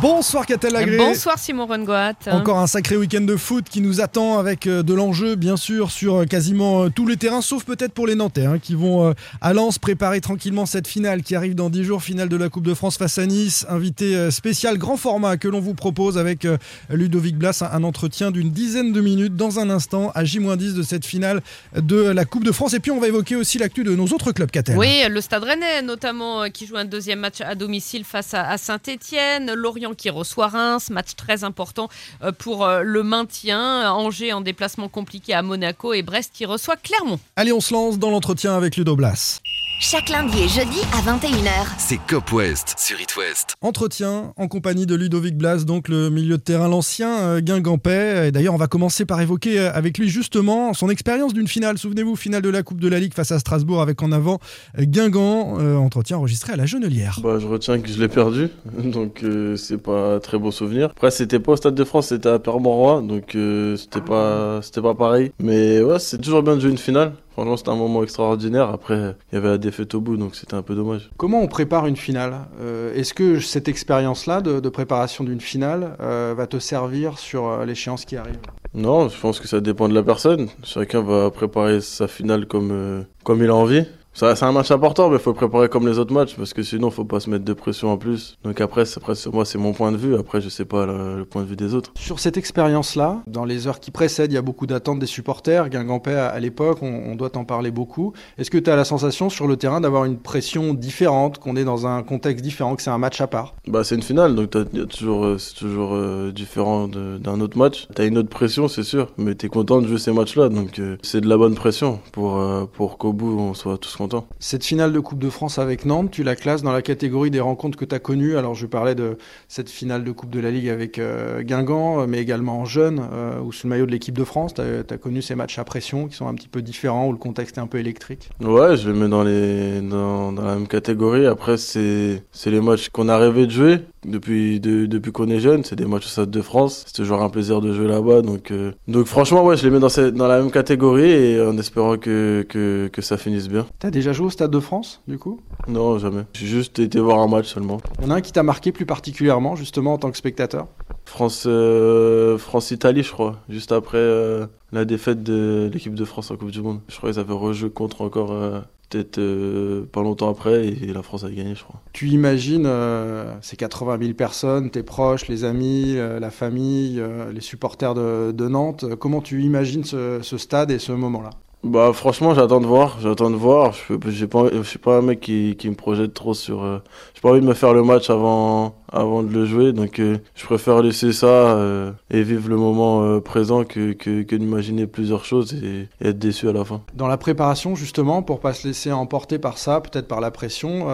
Bonsoir Catel Lagré. Bonsoir Simon Rongoat. Encore un sacré week-end de foot qui nous attend avec euh, de l'enjeu bien sûr sur euh, quasiment euh, tous les terrains sauf peut-être pour les Nantais hein, qui vont à Lens préparer tranquillement cette finale qui arrive dans 10 jours, finale de la Coupe de France face à Nice. Invité spécial grand format que l'on vous propose avec Ludovic Blas, un, entretien d'une dizaine de minutes dans un instant à J-10 de cette finale de la Coupe de France. Et puis on va évoquer aussi l'actu de nos autres clubs Catel. Oui, le Stade Rennais notamment qui joue un deuxième match à domicile face à, à Saint-Etienne, Lorient qui reçoit Reims, match très important euh, pour euh, le maintien, Angers en déplacement compliqué à Monaco et Brest qui reçoit Clermont. Allez, on se lance dans l'entretien avec Ludo Blas. Chaque lundi et jeudi à 21h. C'est Cop West sur It West. Entretien en compagnie de Ludovic Blas, donc le milieu de terrain, l'ancien euh, Guingampais. Et d'ailleurs, on va commencer par évoquer euh, avec lui justement son expérience d'une finale. Souvenez-vous, finale de la Coupe de la Ligue face à Strasbourg avec en avant euh, Guingamp. Euh, entretien enregistré à la Genelière. Bah, je retiens que je l'ai perdu, donc euh, c'est pas un très beau souvenir. Après, c'était pas au Stade de France, c'était à Permorois, donc euh, c'était pas, c'était pas pareil. Mais ouais, c'est toujours bien de jouer une finale. Franchement, c'était un moment extraordinaire. Après, il y avait la défaite au bout, donc c'était un peu dommage. Comment on prépare une finale Euh, Est-ce que cette expérience-là de, de préparation d'une finale euh, va te servir sur euh, l'échéance qui arrive? Non, je pense que ça dépend de la personne. Chacun va préparer sa finale comme, euh, comme il a envie. C'est un match important, mais il faut le préparer comme les autres matchs, parce que sinon, faut pas se mettre de pression en plus. Donc après, après sur moi, c'est mon point de vue. Après, je sais pas le, le point de vue des autres. Sur cette expérience-là, dans les heures qui précèdent, il y a beaucoup d'attentes des supporters. Guingampais, à, à l'époque, on, on doit en parler beaucoup. Est-ce que tu as la sensation sur le terrain d'avoir une pression différente, qu'on est dans un contexte différent, que c'est un match à part? Bah, c'est une finale, donc toujours, euh, c'est toujours euh, différent d'un autre match. T'as une autre pression, c'est sûr, mais t'es content de jouer ces matchs-là, donc euh, c'est de la bonne pression pour, euh, pour qu'au bout, on soit tous Cette finale de Coupe de France avec Nantes, tu la classes dans la catégorie des rencontres que tu as connues. Alors, je parlais de cette finale de Coupe de la Ligue avec euh, Guingamp, euh, mais également en jeune, euh, ou sous le maillot de l'équipe de France. Tu as, connu ces matchs à pression qui sont un petit peu différents, où le contexte est un peu électrique. Ouais, je le mets dans, les, dans, dans la même catégorie. Après, c'est les matchs qu'on a rêvé de jouer depuis, de- depuis qu'on est jeune. C'est des matchs au Stade de France. C'est toujours un plaisir de jouer là-bas. Donc, euh, donc franchement, ouais, je les mets dans, cette- dans la même catégorie et en espérant que, que, que ça finisse bien. Tu as déjà joué au Stade de France, du coup? Non, jamais. J'ai juste été voir un match seulement. Il y en a un qui t'a marqué plus particulièrement, justement, en tant que spectateur? France, euh, France-Italie, je crois. Juste après euh, la défaite de l'équipe de France en Coupe du Monde. Je crois qu'ils avaient rejoué contre encore euh, peut-être euh, pas longtemps après et la France a gagné, je crois. Tu imagines euh, ces 80 000 personnes, tes proches, les amis, euh, la famille, les supporters de, Nantes. Comment tu imagines ce stade et ce moment-là? Bah franchement, j'attends de voir. J'attends de voir. Je j'ai pas, suis pas un mec qui, me projette trop sur. Euh, j'ai pas envie de me faire le match avant, avant de le jouer, donc euh, je préfère laisser ça euh, et vivre le moment euh, présent que, d'imaginer plusieurs choses et, être déçu à la fin. Dans la préparation, justement, pour pas se laisser emporter par ça, peut-être par la pression,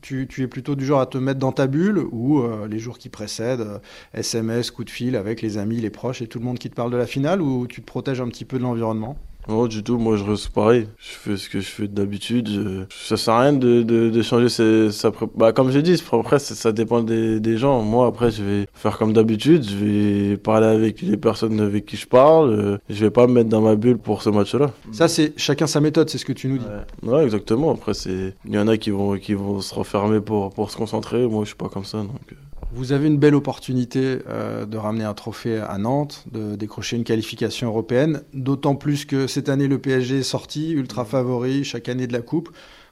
tu, tu es plutôt du genre à te mettre dans ta bulle ou les jours qui précèdent, SMS, coup de fil avec les amis, les proches et tout le monde qui te parle de la finale ou tu te protèges un petit peu de l'environnement? Non, du tout. Moi, je reste pareil. Je fais ce que je fais d'habitude. Je- Ça sert à rien de, de, de changer ses, sa pré- Bah, comme j'ai dit, après, ça, ça dépend des, des gens. Moi, après, je vais faire comme d'habitude. Je vais parler avec les personnes avec qui je parle. Euh, Je vais pas me mettre dans ma bulle pour ce match-là. Ça, c'est chacun sa méthode, c'est ce que tu nous dis. Ouais. Ouais, exactement. Après, c'est, il y en a qui vont, qui vont se refermer pour, pour se concentrer. Moi, je suis pas comme ça, donc. Vous avez une belle opportunité euh, de ramener un trophée à Nantes, de décrocher une qualification européenne, d'autant plus que cette année le PSG est sorti, ultra favori chaque année de la Coupe.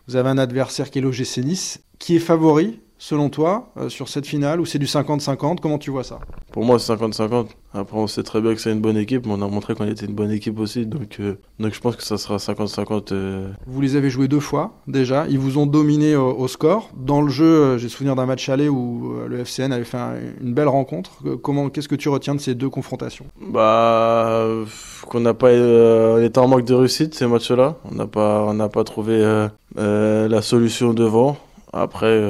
Vous avez un adversaire qui est l'OGC Nice, qui est favori selon toi euh, sur cette finale ou c'est du 50-50 Comment tu vois ça? Pour moi, c'est 50-50. Après, on sait très bien que c'est une bonne équipe, mais on a montré qu'on était une bonne équipe aussi. Donc, euh, donc je pense que ça sera 50-50. euh, Vous les avez joués deux fois déjà, ils vous ont dominé au, score. Dans le jeu, j'ai souvenir d'un match aller où le FCN avait fait un- une belle rencontre. Comment, qu'est-ce que tu retiens de ces deux confrontations? Bah, qu'on n'a pas, on était en manque de réussite ces matchs-là. On n'a pas, on pas trouvé la solution devant. Après,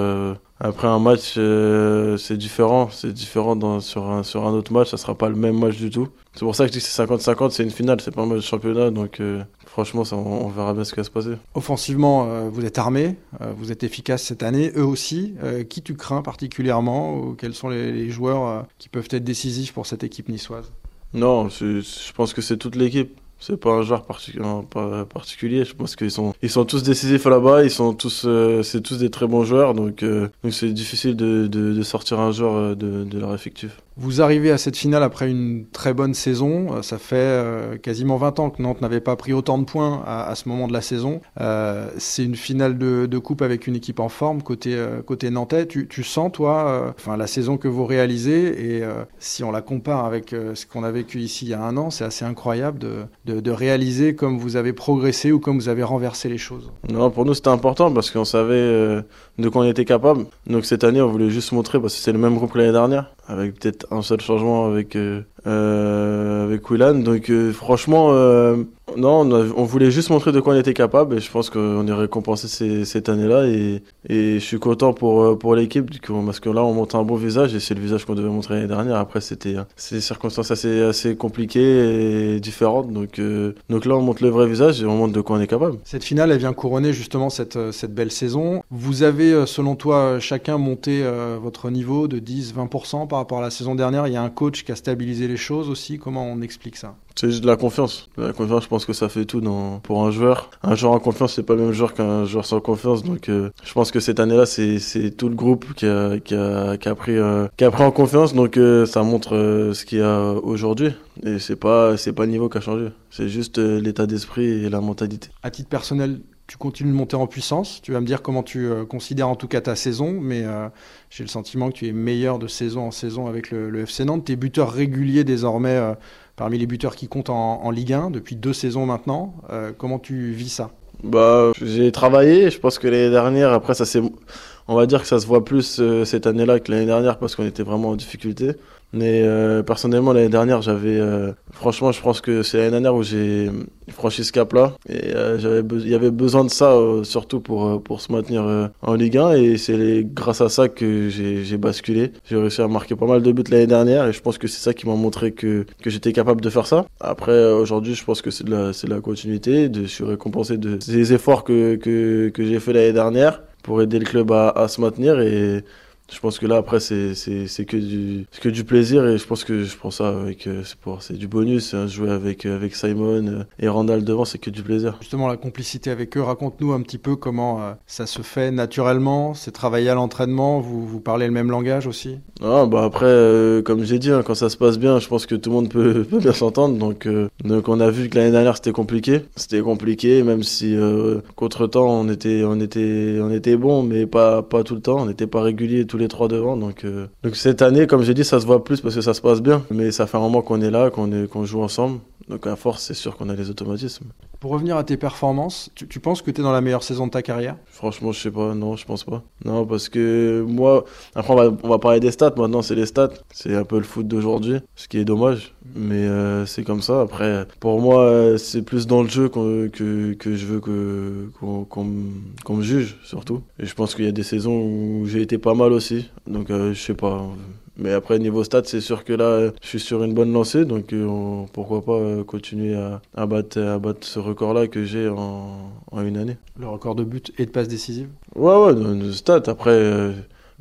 après un match, euh, c'est différent. C'est différent dans, sur, un, sur un autre match. Ça sera pas le même match du tout. C'est pour ça que je dis que c'est 50-50. C'est une finale, c'est pas un match de championnat. Donc euh, franchement, ça, on, verra bien ce qui va se passer. Offensivement, euh, vous êtes armé, vous êtes efficace cette année. Eux aussi. qui tu crains particulièrement ou Quels sont les, les joueurs qui peuvent être décisifs pour cette équipe niçoise? Non, je pense que c'est toute l'équipe. C'est pas un joueur particulier. Je pense qu'ils sont, ils sont tous décisifs là-bas. Ils sont tous, euh, c'est tous des très bons joueurs. Donc, euh, c'est difficile de, sortir un joueur euh, de, leur effectif. Vous arrivez à cette finale après une très bonne saison. Ça fait quasiment 20 ans que Nantes n'avait pas pris autant de points à, ce moment de la saison. C'est une finale de, coupe avec une équipe en forme côté, côté nantais. Tu, sens, toi, enfin, la saison que vous réalisez et si on la compare avec ce qu'on a vécu ici il y a un an, c'est assez incroyable de, de, réaliser comme vous avez progressé ou comme vous avez renversé les choses. Non, pour nous, c'était important parce qu'on savait de quoi on était capable. Donc cette année, on voulait juste montrer parce que c'est le même groupe que l'année dernière avec peut-être un seul changement avec euh, euh, avec Willan. Donc euh, franchement, euh, non, on, voulait juste montrer de quoi on était capable et je pense qu'on est récompensé cette année-là et, et je suis content pour pour l'équipe parce que là on montre un bon visage et c'est le visage qu'on devait montrer l'année dernière. Après c'était c'est des circonstances assez assez compliquées et différentes donc donc là on montre le vrai visage et on montre de quoi on est capable. Cette finale elle vient couronner justement cette cette belle saison. Vous avez selon toi chacun monté votre niveau de 10-20% par rapport à la saison dernière. Il y a un coach qui a stabilisé les choses aussi Comment on explique ça? C'est juste de la confiance. La confiance, je pense que ça fait tout dans... pour un joueur. Un joueur en confiance, c'est pas le même joueur qu'un joueur sans confiance. Donc, euh, je pense que cette année-là, c'est tout le groupe qui a, qui a, qui a, pris, euh, qui a pris en confiance. Donc, euh, ça montre ce qu'il y a aujourd'hui. Et c'est pas, c'est pas le niveau qui a changé. C'est juste l'état d'esprit et la mentalité. À titre personnel, tu continues de monter en puissance. Tu vas me dire comment tu euh, considères en tout cas ta saison, mais euh, j'ai le sentiment que tu es meilleur de saison en saison avec le, FC Nantes. Tu es buteur régulier désormais euh, parmi les buteurs qui comptent en, Ligue 1 depuis deux saisons maintenant. comment tu vis ça? Bah, J'ai travaillé. Je pense que l'année dernière, après, ça c'est, on va dire que ça se voit plus cette année-là que l'année dernière parce qu'on était vraiment en difficulté. Mais euh, personnellement, l'année dernière, j'avais. Euh, franchement, je pense que c'est l'année dernière où j'ai franchi ce cap-là. Et euh, j'avais il y avait besoin de ça, surtout pour, pour se maintenir en Ligue 1. Et c'est grâce à ça que j'ai basculé. J'ai réussi à marquer pas mal de buts l'année dernière. Et je pense que c'est ça qui m'a montré que, que j'étais capable de faire ça. Après, aujourd'hui, je pense que c'est de, la, de la continuité. De, je suis récompensé de, des efforts que, que, que j'ai fait l'année dernière pour aider le club à, se maintenir. Et je pense que là après c'est c'est que du que du plaisir et je pense que je prends ça avec euh, c'est du bonus hein, jouer avec euh, avec Simon euh, et Randall devant c'est que du plaisir. Justement la complicité avec eux raconte-nous un petit peu comment ça se fait naturellement c'est travailler à l'entraînement vous vous parlez le même langage aussi? Ah bah après comme j'ai dit hein, quand ça se passe bien je pense que tout le monde peut, peut bien s'entendre donc donc on a vu que l'année dernière c'était compliqué. C'était compliqué même si contre temps on était on était on était bon mais pas pas tout le temps on n'était pas régulier tous les trois devant. Donc, euh, donc cette année, comme j'ai dit, ça se voit plus parce que ça se passe bien. Mais ça fait un moment qu'on est là, qu'on qu'on joue ensemble. Donc à force, c'est sûr qu'on a les automatismes. Pour revenir à tes performances, tu, penses que tu es dans la meilleure saison de ta carrière? Franchement, je sais pas. Non, je pense pas. Non, parce que moi, après on va, parler des stats. Maintenant, c'est les stats. C'est un peu le foot d'aujourd'hui, ce qui est dommage. Mais euh, c'est comme ça. Après, pour moi, c'est plus dans le jeu que, que je veux qu'on me juge, surtout. Et je pense qu'il y a des saisons où j'ai été pas mal aussi. Donc euh, je sais pas. Mais après, niveau stade, c'est sûr que là, je suis sur une bonne lancée. Donc, euh, pourquoi pas euh, continuer à, battre, à battre ce record-là que j'ai en, une année. Le record de but et de passes décisives Ouais, ouais, de, stade. Après, euh,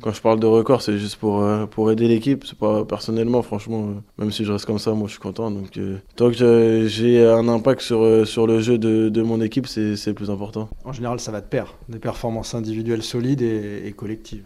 quand je parle de record, c'est juste pour, pour aider l'équipe. C'est pas personnellement, franchement, même si je reste comme ça, moi, je suis content. Donc, tant que j'ai un impact sur, sur le jeu de, de mon équipe, c'est le plus important. En général, ça va de pair. Des performances individuelles solides et collectives.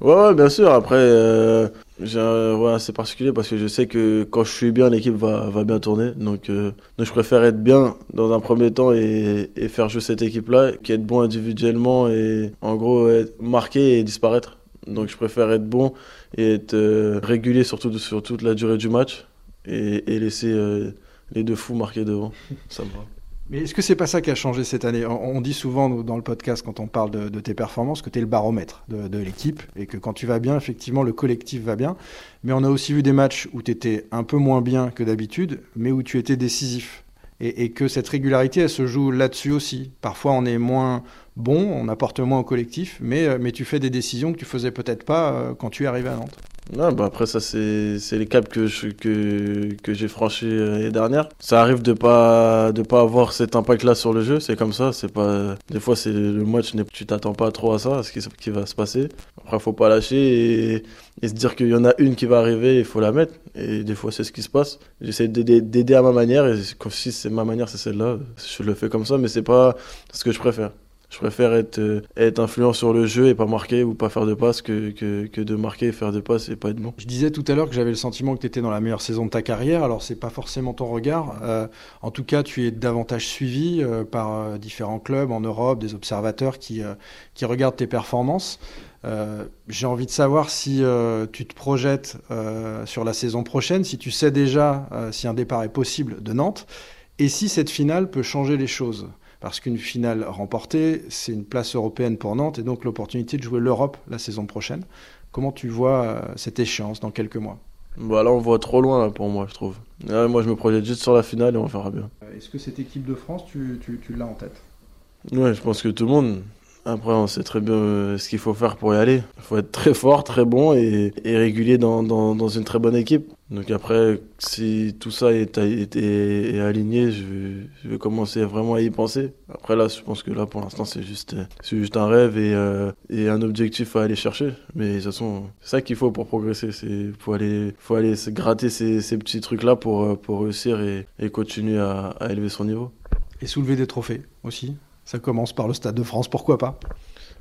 Ouais, bien sûr. Après, euh, ouais, c'est particulier parce que je sais que quand je suis bien, l'équipe va, bien tourner. Donc, euh, donc, je préfère être bien dans un premier temps et, et faire jouer cette équipe-là, qu'être bon individuellement et en gros être marqué et disparaître. Donc, je préfère être bon et être euh, régulier surtout sur toute la durée du match et, et laisser euh, les deux fous marquer devant. Ça me va. Mais est-ce que c'est pas ça qui a changé cette année? On, dit souvent dans le podcast, quand on parle de, tes performances, que tu es le baromètre de, l'équipe et que quand tu vas bien, effectivement, le collectif va bien. Mais on a aussi vu des matchs où tu étais un peu moins bien que d'habitude, mais où tu étais décisif. et, et que cette régularité, elle se joue là-dessus aussi. Parfois, on est moins bon, on apporte moins au collectif, mais, euh, mais tu fais des décisions que tu faisais peut-être pas euh, quand tu es arrivé à Nantes. Ouais, bah après ça c'est les caps que je, que que j'ai franchis euh, l'année dernière. Ça arrive de pas de pas avoir cet impact là sur le jeu, c'est comme ça, c'est pas des fois c'est le match tu t'attends pas trop à ça, à ce qui, va se passer. Après faut pas lâcher et, et se dire qu'il y en a une qui va arriver, il faut la mettre et des fois c'est ce qui se passe. J'essaie d'aider à ma manière et si c'est ma manière, c'est celle-là, je le fais comme ça mais c'est pas ce que je préfère. Je préfère être, euh, être influent sur le jeu et pas marquer ou pas faire de passes que, de marquer et faire de passes et pas être bon. Je disais tout à l'heure que j'avais le sentiment que tu étais dans la meilleure saison de ta carrière, alors c'est pas forcément ton regard. Euh, en tout cas, tu es davantage suivi euh, par différents clubs en Europe, des observateurs qui, regardent tes performances. J'ai envie de savoir si tu te projettes sur la saison prochaine, si tu sais déjà si un départ est possible de Nantes, et si cette finale peut changer les choses. Parce qu'une finale remportée, c'est une place européenne pour Nantes et donc l'opportunité de jouer l'Europe la saison prochaine. Comment tu vois euh, cette échéance dans quelques mois? Bah là, on voit trop loin là, pour moi, je trouve. Là, moi, je me projette juste sur la finale et on verra bien. Est-ce que cette équipe de France, tu, l'as en tête? Ouais, je pense que tout le monde. Après, on sait très bien euh, ce qu'il faut faire pour y aller. Il faut être très fort, très bon et, et régulier dans, dans, dans une très bonne équipe. Donc après, si tout ça est, est, est, est aligné, je vais, je vais commencer vraiment à y penser. Après là, je pense que là, pour l'instant, c'est juste, c'est juste un rêve et, euh, et un objectif à aller chercher. Mais de toute façon, c'est ça qu'il faut pour progresser. C'est faut aller, faut aller se gratter ces, ces petits trucs-là pour, euh, pour réussir et, et continuer à, à élever son niveau. Et soulever des trophées aussi ça commence par le Stade de France, pourquoi pas?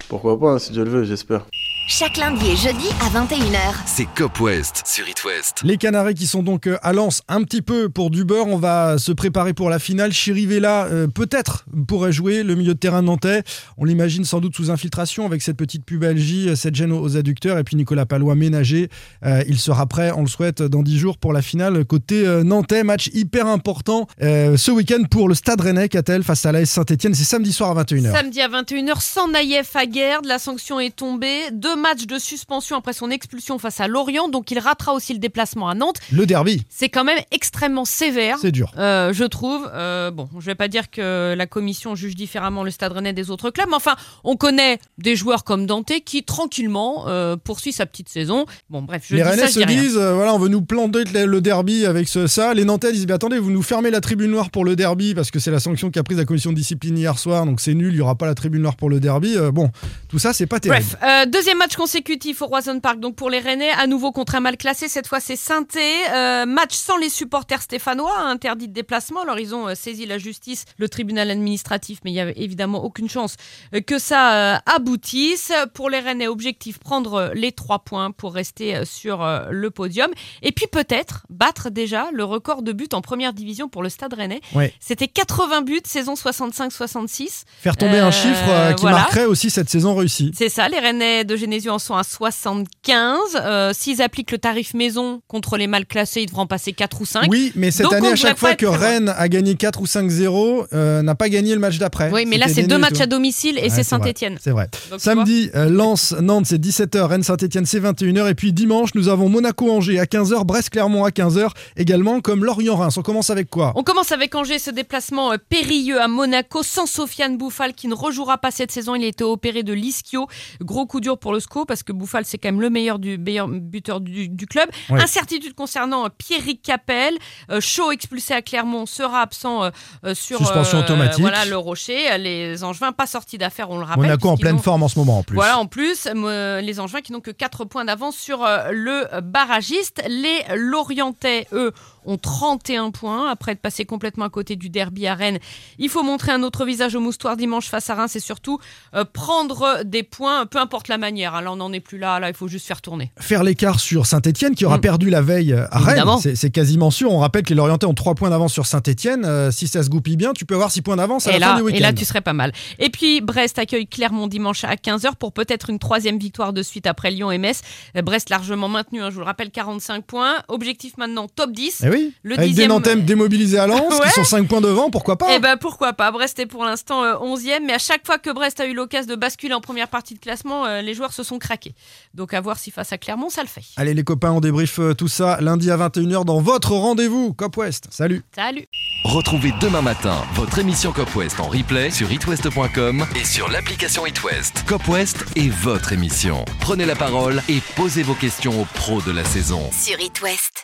Pourquoi pas, hein, si Dieu le veut, j'espère. Chaque lundi et jeudi à 21h. C'est Cop West sur It West. Les Canaries qui sont donc euh, à Lens un petit peu pour du beurre. On va se préparer pour la finale. Chirivella euh, peut-être pourrait jouer le milieu de terrain nantais. On l'imagine sans doute sous infiltration avec cette petite pubalgie, euh, cette gêne aux adducteurs. Et puis Nicolas Palois ménagé. Euh, il sera prêt, on le souhaite, dans 10 jours pour la finale. Côté euh, nantais, match hyper important euh, ce week-end pour le Stade Rennais, Catel face à l'AS Saint-Etienne. C'est samedi soir à 21h. Samedi à 21h, sans Naïef à Guerde, la sanction est tombée. Deux matchs de suspension après son expulsion face à Lorient, donc il ratera aussi le déplacement à Nantes. Le derby. C'est quand même extrêmement sévère. C'est dur. Euh, je trouve. Euh, bon, je vais pas dire que la commission juge différemment le Stade Rennais des autres clubs, mais enfin, on connaît des joueurs comme Dante qui tranquillement euh, poursuit sa petite saison. Bon, bref, je les dis Rennais ça, je se dis disent, voilà, on veut nous planter le derby avec ce, ça. Les Nantais disent, mais attendez, vous nous fermez la tribune noire pour le derby parce que c'est la sanction qu'a prise la commission de discipline hier soir, donc c'est nul, il y aura pas la tribune noire pour le derby. Bon, tout ça, c'est pas terrible. Bref, deuxième match consécutif au Roison Park, donc pour les Rennais, à nouveau contre un mal classé. Cette fois, c'est saint euh, match sans les supporters stéphanois, interdit de déplacement. Alors, ils ont euh, saisi la justice, le tribunal administratif, mais il y avait évidemment aucune chance euh, que ça aboutisse. Pour les Rennais, objectif prendre les trois points pour rester sur le podium. Et puis peut-être battre déjà le record de buts en première division pour le Stade Rennais. Ouais. C'était 80 buts, saison 65-66. Faire tomber un chiffre qui voilà. marquerait aussi cette saison réussie. C'est ça, les Rennais de Genesio en sont à 75. Euh, S'ils appliquent le tarif maison contre les mal classés, ils devront passer 4 ou 5. Oui, mais cette Donc, année, à chaque fois que Rennes a gagné 4 ou 5-0, euh, n'a pas gagné le match d'après. Oui, mais là, c'est deux matchs à domicile et Ouais, c'est. Saint-Etienne. C'est vrai. Donc, Samedi, euh, Lens, Nantes, c'est 17h, Rennes, Saint-Etienne, c'est 21h. Et puis dimanche, nous avons Monaco-Angers à 15h, Brest-Clermont à 15h également, comme Lorient-Reims. On commence avec quoi? On commence avec Angers, ce déplacement euh, périlleux à Monaco sans Sofiane Bouffal qui ne rejouera pas cette saison. Il a été opéré de l'ischio. Gros coup dur pour le Parce que Bouffal, c'est quand même le meilleur, du, meilleur buteur du, du club. Ouais. Incertitude concernant euh, Pierrick Capel. Euh, Chaud expulsé à Clermont sera absent euh, sur Suspension automatique. voilà, le Rocher. Les Angevins pas sortis d'affaires, on le rappelle. Monaco en pleine forme en ce moment en plus. Voilà, en plus, les Angevins qui n'ont que 4 points d'avance sur le barragiste. Les Lorientais, eux, ont 31 points après être passés complètement à côté du derby à Rennes. Il faut montrer un autre visage au moustoir dimanche face à Reims et surtout euh, prendre des points, peu importe la manière. hein. Là, on n'en est plus là. Là, il faut juste faire tourner. Faire l'écart sur Saint-Etienne qui aura Mm. perdu la veille à Rennes, c'est quasiment sûr. On rappelle que les Lorientais ont 3 points d'avance sur Saint-Etienne. si ça se goupille bien, tu peux avoir 6 points d'avance à Et la fin là, du week-end. et là, tu serais pas mal. Et puis, Brest accueille Clermont dimanche à 15h pour peut-être une troisième victoire de suite après Lyon et Metz. Euh, Brest largement maintenu, hein, je vous le rappelle, 45 points. Objectif maintenant top 10. Eh oui, Le avec des Nantais démobilisés à Lens, Ouais. qui sont 5 points devant, pourquoi pas Eh ben pourquoi pas. Brest est pour l'instant euh, 11e, mais à chaque fois que Brest a eu l'occasion de basculer en première partie de classement, euh, les joueurs se sont craqués. Donc à voir si face à Clermont, ça le fait. Allez les copains, on débriefe euh, tout ça lundi à 21h dans votre rendez-vous Cop West. Salut Salut Retrouvez demain matin votre émission Cop West en replay sur itwest.com et sur l'application itwest. Cop West est votre émission. Prenez la parole et posez vos questions aux pros de la saison. Sur It West.